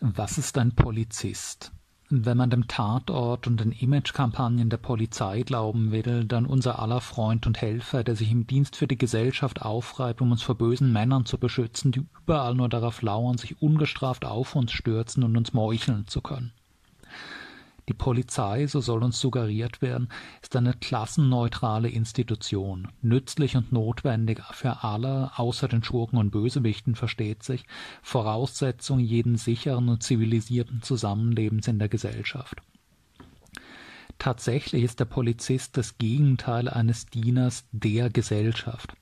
Was ist ein Polizist? Wenn man dem Tatort und den Imagekampagnen der Polizei glauben will, dann unser aller Freund und Helfer, der sich im Dienst für die Gesellschaft aufreibt, um uns vor bösen Männern zu beschützen, die überall nur darauf lauern, sich ungestraft auf uns stürzen und uns meucheln zu können. Die Polizei, so soll uns suggeriert werden, ist eine klassenneutrale Institution, nützlich und notwendig für alle, außer den Schurken und Bösewichten versteht sich, Voraussetzung jeden sicheren und zivilisierten Zusammenlebens in der Gesellschaft. Tatsächlich ist der Polizist das Gegenteil eines Dieners der Gesellschaft.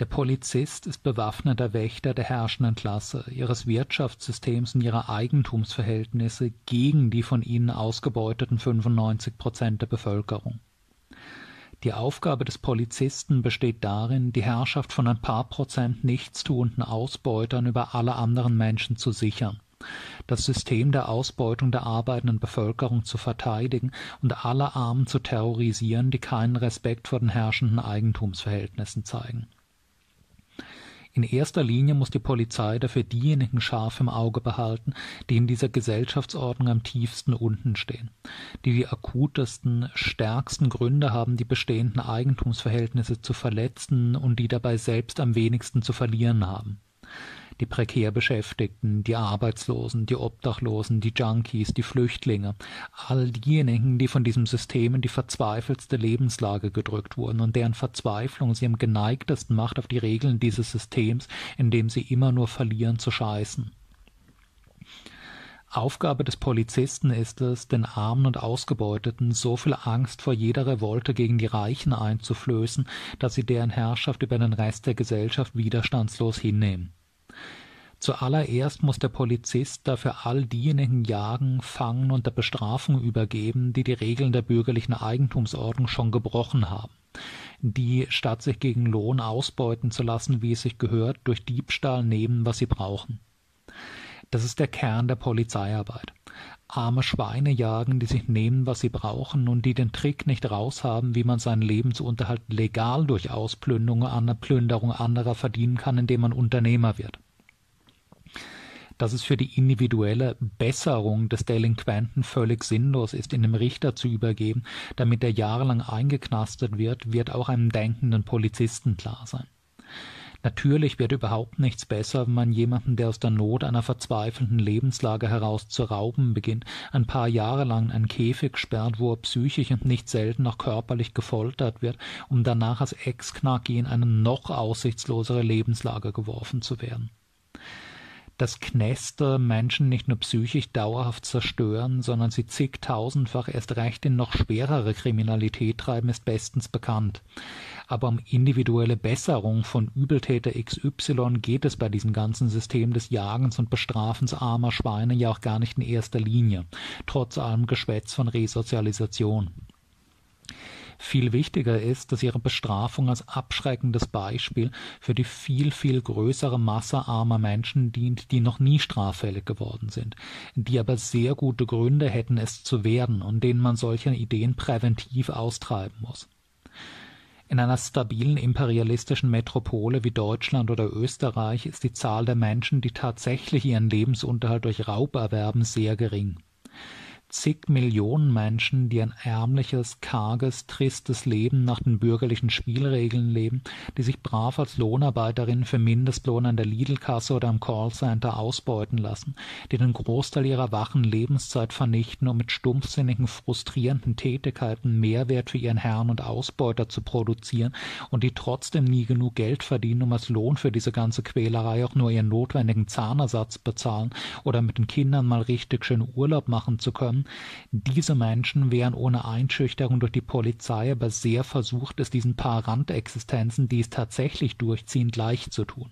Der Polizist ist bewaffneter Wächter der herrschenden Klasse, ihres Wirtschaftssystems und ihrer Eigentumsverhältnisse gegen die von ihnen ausgebeuteten 95 Prozent der Bevölkerung. Die Aufgabe des Polizisten besteht darin, die Herrschaft von ein paar Prozent nichtstuenden Ausbeutern über alle anderen Menschen zu sichern, das System der Ausbeutung der arbeitenden Bevölkerung zu verteidigen und alle Armen zu terrorisieren, die keinen Respekt vor den herrschenden Eigentumsverhältnissen zeigen. In erster Linie muss die Polizei dafür diejenigen scharf im Auge behalten, die in dieser Gesellschaftsordnung am tiefsten unten stehen, die die akutesten, stärksten Gründe haben, die bestehenden Eigentumsverhältnisse zu verletzen und die dabei selbst am wenigsten zu verlieren haben die prekär Beschäftigten, die Arbeitslosen, die Obdachlosen, die Junkies, die Flüchtlinge, all diejenigen, die von diesem System in die verzweifelste Lebenslage gedrückt wurden und deren Verzweiflung sie am geneigtesten macht, auf die Regeln dieses Systems, in dem sie immer nur verlieren, zu scheißen. Aufgabe des Polizisten ist es, den Armen und Ausgebeuteten so viel Angst vor jeder Revolte gegen die Reichen einzuflößen, dass sie deren Herrschaft über den Rest der Gesellschaft widerstandslos hinnehmen. Zuallererst muss der Polizist dafür all diejenigen jagen, fangen und der Bestrafung übergeben, die die Regeln der bürgerlichen Eigentumsordnung schon gebrochen haben, die, statt sich gegen Lohn ausbeuten zu lassen, wie es sich gehört, durch Diebstahl nehmen, was sie brauchen. Das ist der Kern der Polizeiarbeit. Arme Schweine jagen, die sich nehmen, was sie brauchen und die den Trick nicht raushaben, wie man seinen Lebensunterhalt legal durch Ausplünderung, Plünderung anderer verdienen kann, indem man Unternehmer wird dass es für die individuelle Besserung des Delinquenten völlig sinnlos ist, ihn dem Richter zu übergeben, damit er jahrelang eingeknastet wird, wird auch einem denkenden Polizisten klar sein. Natürlich wird überhaupt nichts besser, wenn man jemanden, der aus der Not einer verzweifelten Lebenslage heraus zu rauben beginnt, ein paar Jahre lang in einen Käfig sperrt, wo er psychisch und nicht selten auch körperlich gefoltert wird, um danach als Ex-Knacki in eine noch aussichtslosere Lebenslage geworfen zu werden dass Knäste Menschen nicht nur psychisch dauerhaft zerstören, sondern sie zigtausendfach erst recht in noch schwerere Kriminalität treiben, ist bestens bekannt. Aber um individuelle Besserung von Übeltäter XY geht es bei diesem ganzen System des Jagens und Bestrafens armer Schweine ja auch gar nicht in erster Linie, trotz allem Geschwätz von Resozialisation. Viel wichtiger ist, dass ihre Bestrafung als abschreckendes Beispiel für die viel, viel größere Masse armer Menschen dient, die noch nie straffällig geworden sind, die aber sehr gute Gründe hätten, es zu werden und denen man solche Ideen präventiv austreiben muss. In einer stabilen imperialistischen Metropole wie Deutschland oder Österreich ist die Zahl der Menschen, die tatsächlich ihren Lebensunterhalt durch Raub erwerben, sehr gering zig Millionen Menschen, die ein ärmliches, karges, tristes Leben nach den bürgerlichen Spielregeln leben, die sich brav als Lohnarbeiterinnen für Mindestlohn an der Lidl-Kasse oder am Callcenter ausbeuten lassen, die den Großteil ihrer wachen Lebenszeit vernichten, um mit stumpfsinnigen, frustrierenden Tätigkeiten Mehrwert für ihren Herrn und Ausbeuter zu produzieren und die trotzdem nie genug Geld verdienen, um als Lohn für diese ganze Quälerei auch nur ihren notwendigen Zahnersatz bezahlen oder mit den Kindern mal richtig schön Urlaub machen zu können, diese Menschen wären ohne Einschüchterung durch die Polizei aber sehr versucht, es diesen paar Randexistenzen, die es tatsächlich durchziehen, gleich zu tun.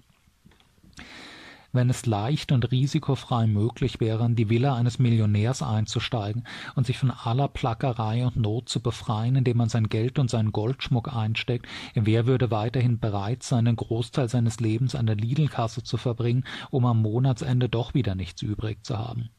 Wenn es leicht und risikofrei möglich wäre, in die Villa eines Millionärs einzusteigen und sich von aller Plackerei und Not zu befreien, indem man sein Geld und seinen Goldschmuck einsteckt, wer würde weiterhin bereit sein, einen Großteil seines Lebens an der Lidl-Kasse zu verbringen, um am Monatsende doch wieder nichts übrig zu haben?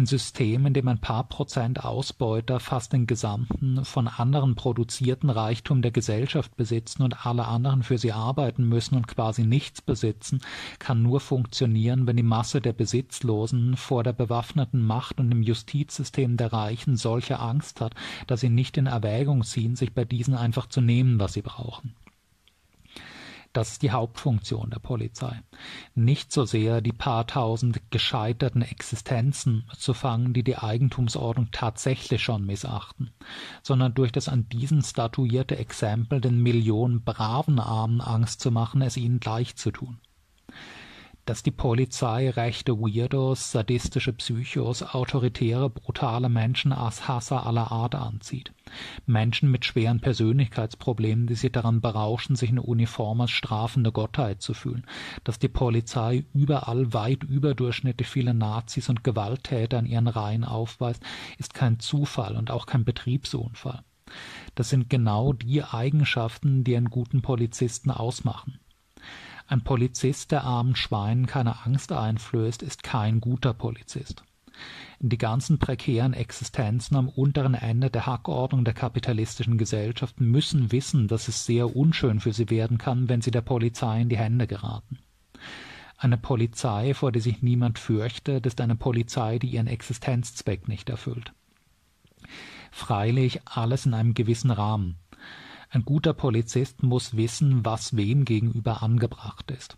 Ein System, in dem ein paar Prozent Ausbeuter fast den gesamten von anderen produzierten Reichtum der Gesellschaft besitzen und alle anderen für sie arbeiten müssen und quasi nichts besitzen, kann nur funktionieren, wenn die Masse der Besitzlosen vor der bewaffneten Macht und dem Justizsystem der Reichen solche Angst hat, dass sie nicht in Erwägung ziehen, sich bei diesen einfach zu nehmen, was sie brauchen. Das ist die Hauptfunktion der Polizei. Nicht so sehr die paar tausend gescheiterten Existenzen zu fangen, die die Eigentumsordnung tatsächlich schon missachten, sondern durch das an diesen statuierte Exempel den Millionen braven Armen Angst zu machen, es ihnen gleich zu tun dass die Polizei rechte Weirdos, sadistische Psychos, autoritäre, brutale Menschen als Hasser aller Art anzieht. Menschen mit schweren Persönlichkeitsproblemen, die sich daran berauschen, sich in Uniform als strafende Gottheit zu fühlen. Dass die Polizei überall weit überdurchschnittlich viele Nazis und Gewalttäter in ihren Reihen aufweist, ist kein Zufall und auch kein Betriebsunfall. Das sind genau die Eigenschaften, die einen guten Polizisten ausmachen. Ein Polizist, der armen Schweinen keine Angst einflößt, ist kein guter Polizist. Die ganzen prekären Existenzen am unteren Ende der Hackordnung der kapitalistischen Gesellschaft müssen wissen, dass es sehr unschön für sie werden kann, wenn sie der Polizei in die Hände geraten. Eine Polizei, vor der sich niemand fürchtet, ist eine Polizei, die ihren Existenzzweck nicht erfüllt. Freilich alles in einem gewissen Rahmen. Ein guter Polizist muss wissen, was wem gegenüber angebracht ist.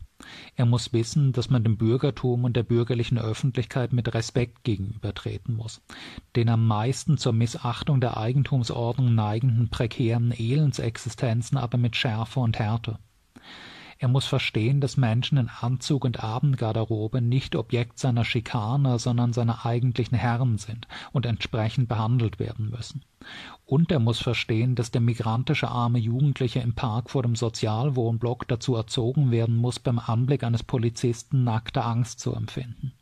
Er muss wissen, dass man dem Bürgertum und der bürgerlichen Öffentlichkeit mit Respekt gegenübertreten muss. Den am meisten zur Missachtung der Eigentumsordnung neigenden prekären Elendsexistenzen aber mit Schärfe und Härte. Er muss verstehen, dass Menschen in Anzug und Abendgarderobe nicht Objekt seiner Schikane, sondern seiner eigentlichen Herren sind und entsprechend behandelt werden müssen. Und er muss verstehen, dass der migrantische arme Jugendliche im Park vor dem Sozialwohnblock dazu erzogen werden muss, beim Anblick eines Polizisten nackte Angst zu empfinden.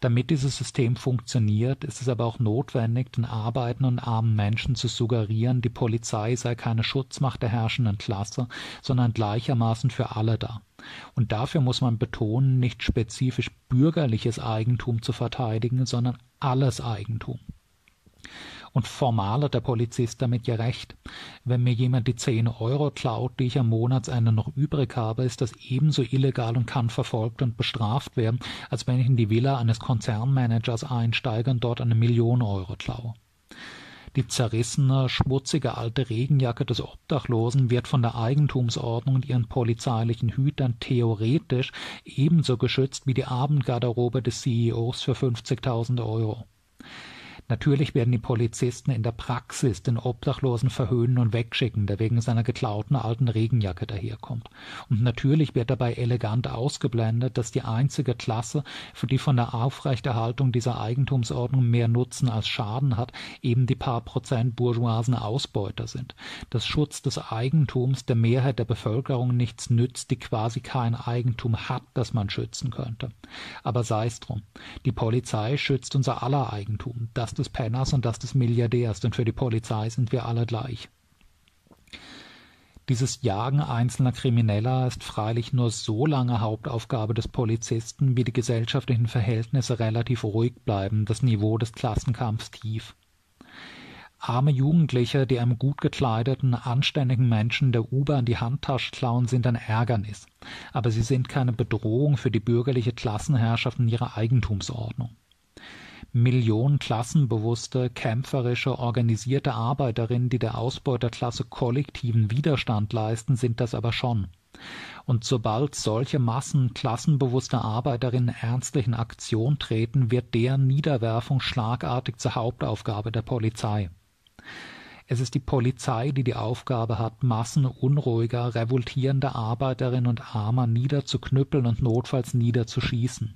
Damit dieses System funktioniert, ist es aber auch notwendig, den arbeitenden und armen Menschen zu suggerieren, die Polizei sei keine Schutzmacht der herrschenden Klasse, sondern gleichermaßen für alle da. Und dafür muss man betonen, nicht spezifisch bürgerliches Eigentum zu verteidigen, sondern alles Eigentum. Und formal hat der Polizist damit ja recht. Wenn mir jemand die zehn Euro klaut, die ich am Monatsende noch übrig habe, ist das ebenso illegal und kann verfolgt und bestraft werden, als wenn ich in die Villa eines Konzernmanagers einsteige und dort eine Million Euro klaue. Die zerrissene, schmutzige alte Regenjacke des Obdachlosen wird von der Eigentumsordnung und ihren polizeilichen Hütern theoretisch ebenso geschützt wie die Abendgarderobe des CEOs für 50.000 Euro. Natürlich werden die Polizisten in der Praxis den Obdachlosen verhöhnen und wegschicken, der wegen seiner geklauten alten Regenjacke daherkommt. Und natürlich wird dabei elegant ausgeblendet, dass die einzige Klasse, für die von der Aufrechterhaltung dieser Eigentumsordnung mehr Nutzen als Schaden hat, eben die paar Prozent bourgeoisen Ausbeuter sind. Das Schutz des Eigentums der Mehrheit der Bevölkerung nichts nützt, die quasi kein Eigentum hat, das man schützen könnte. Aber sei's drum. Die Polizei schützt unser aller Eigentum, das des Penners und das des Milliardärs, denn für die Polizei sind wir alle gleich. Dieses Jagen einzelner Krimineller ist freilich nur so lange Hauptaufgabe des Polizisten, wie die gesellschaftlichen Verhältnisse relativ ruhig bleiben, das Niveau des Klassenkampfs tief. Arme Jugendliche, die einem gut gekleideten, anständigen Menschen der U-Bahn die Handtasche klauen, sind ein Ärgernis, aber sie sind keine Bedrohung für die bürgerliche Klassenherrschaft in ihrer Eigentumsordnung. Millionen klassenbewusste, kämpferische, organisierte Arbeiterinnen, die der Ausbeuterklasse kollektiven Widerstand leisten, sind das aber schon. Und sobald solche Massen klassenbewusster Arbeiterinnen ernstlich in Aktion treten, wird deren Niederwerfung schlagartig zur Hauptaufgabe der Polizei. Es ist die Polizei, die die Aufgabe hat, Massen unruhiger, revoltierender Arbeiterinnen und Armer niederzuknüppeln und notfalls niederzuschießen.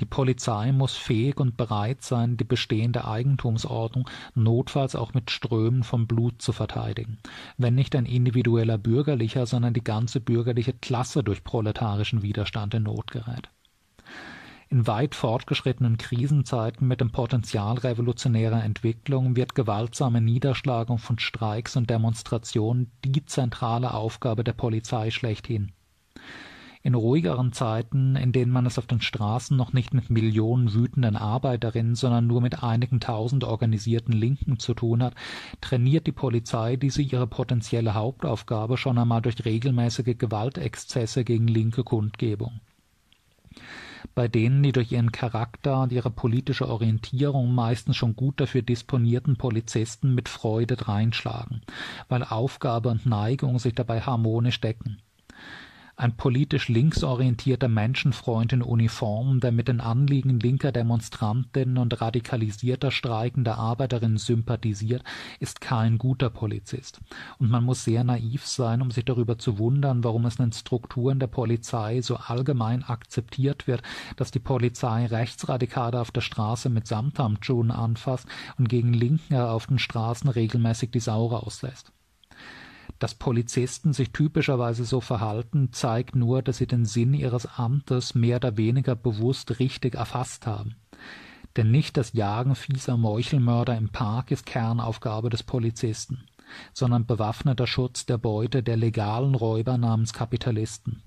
Die Polizei muss fähig und bereit sein, die bestehende Eigentumsordnung notfalls auch mit Strömen von Blut zu verteidigen, wenn nicht ein individueller Bürgerlicher, sondern die ganze bürgerliche Klasse durch proletarischen Widerstand in Not gerät. In weit fortgeschrittenen Krisenzeiten mit dem Potenzial revolutionärer Entwicklung wird gewaltsame Niederschlagung von Streiks und Demonstrationen die zentrale Aufgabe der Polizei schlechthin. In ruhigeren Zeiten, in denen man es auf den Straßen noch nicht mit Millionen wütenden Arbeiterinnen, sondern nur mit einigen tausend organisierten Linken zu tun hat, trainiert die Polizei diese ihre potenzielle Hauptaufgabe schon einmal durch regelmäßige Gewaltexzesse gegen linke Kundgebung. Bei denen die durch ihren Charakter und ihre politische Orientierung meistens schon gut dafür disponierten Polizisten mit Freude dreinschlagen, weil Aufgabe und Neigung sich dabei harmonisch decken ein politisch linksorientierter Menschenfreund in Uniform, der mit den Anliegen linker Demonstrantinnen und radikalisierter streikender Arbeiterinnen sympathisiert, ist kein guter Polizist. Und man muss sehr naiv sein, um sich darüber zu wundern, warum es in den Strukturen der Polizei so allgemein akzeptiert wird, dass die Polizei Rechtsradikale auf der Straße mit Samthandschuhen anfasst und gegen Linke auf den Straßen regelmäßig die Sau rauslässt. Dass Polizisten sich typischerweise so verhalten, zeigt nur, dass sie den Sinn ihres Amtes mehr oder weniger bewusst richtig erfasst haben. Denn nicht das Jagen fieser Meuchelmörder im Park ist Kernaufgabe des Polizisten, sondern bewaffneter Schutz der Beute der legalen Räuber namens Kapitalisten.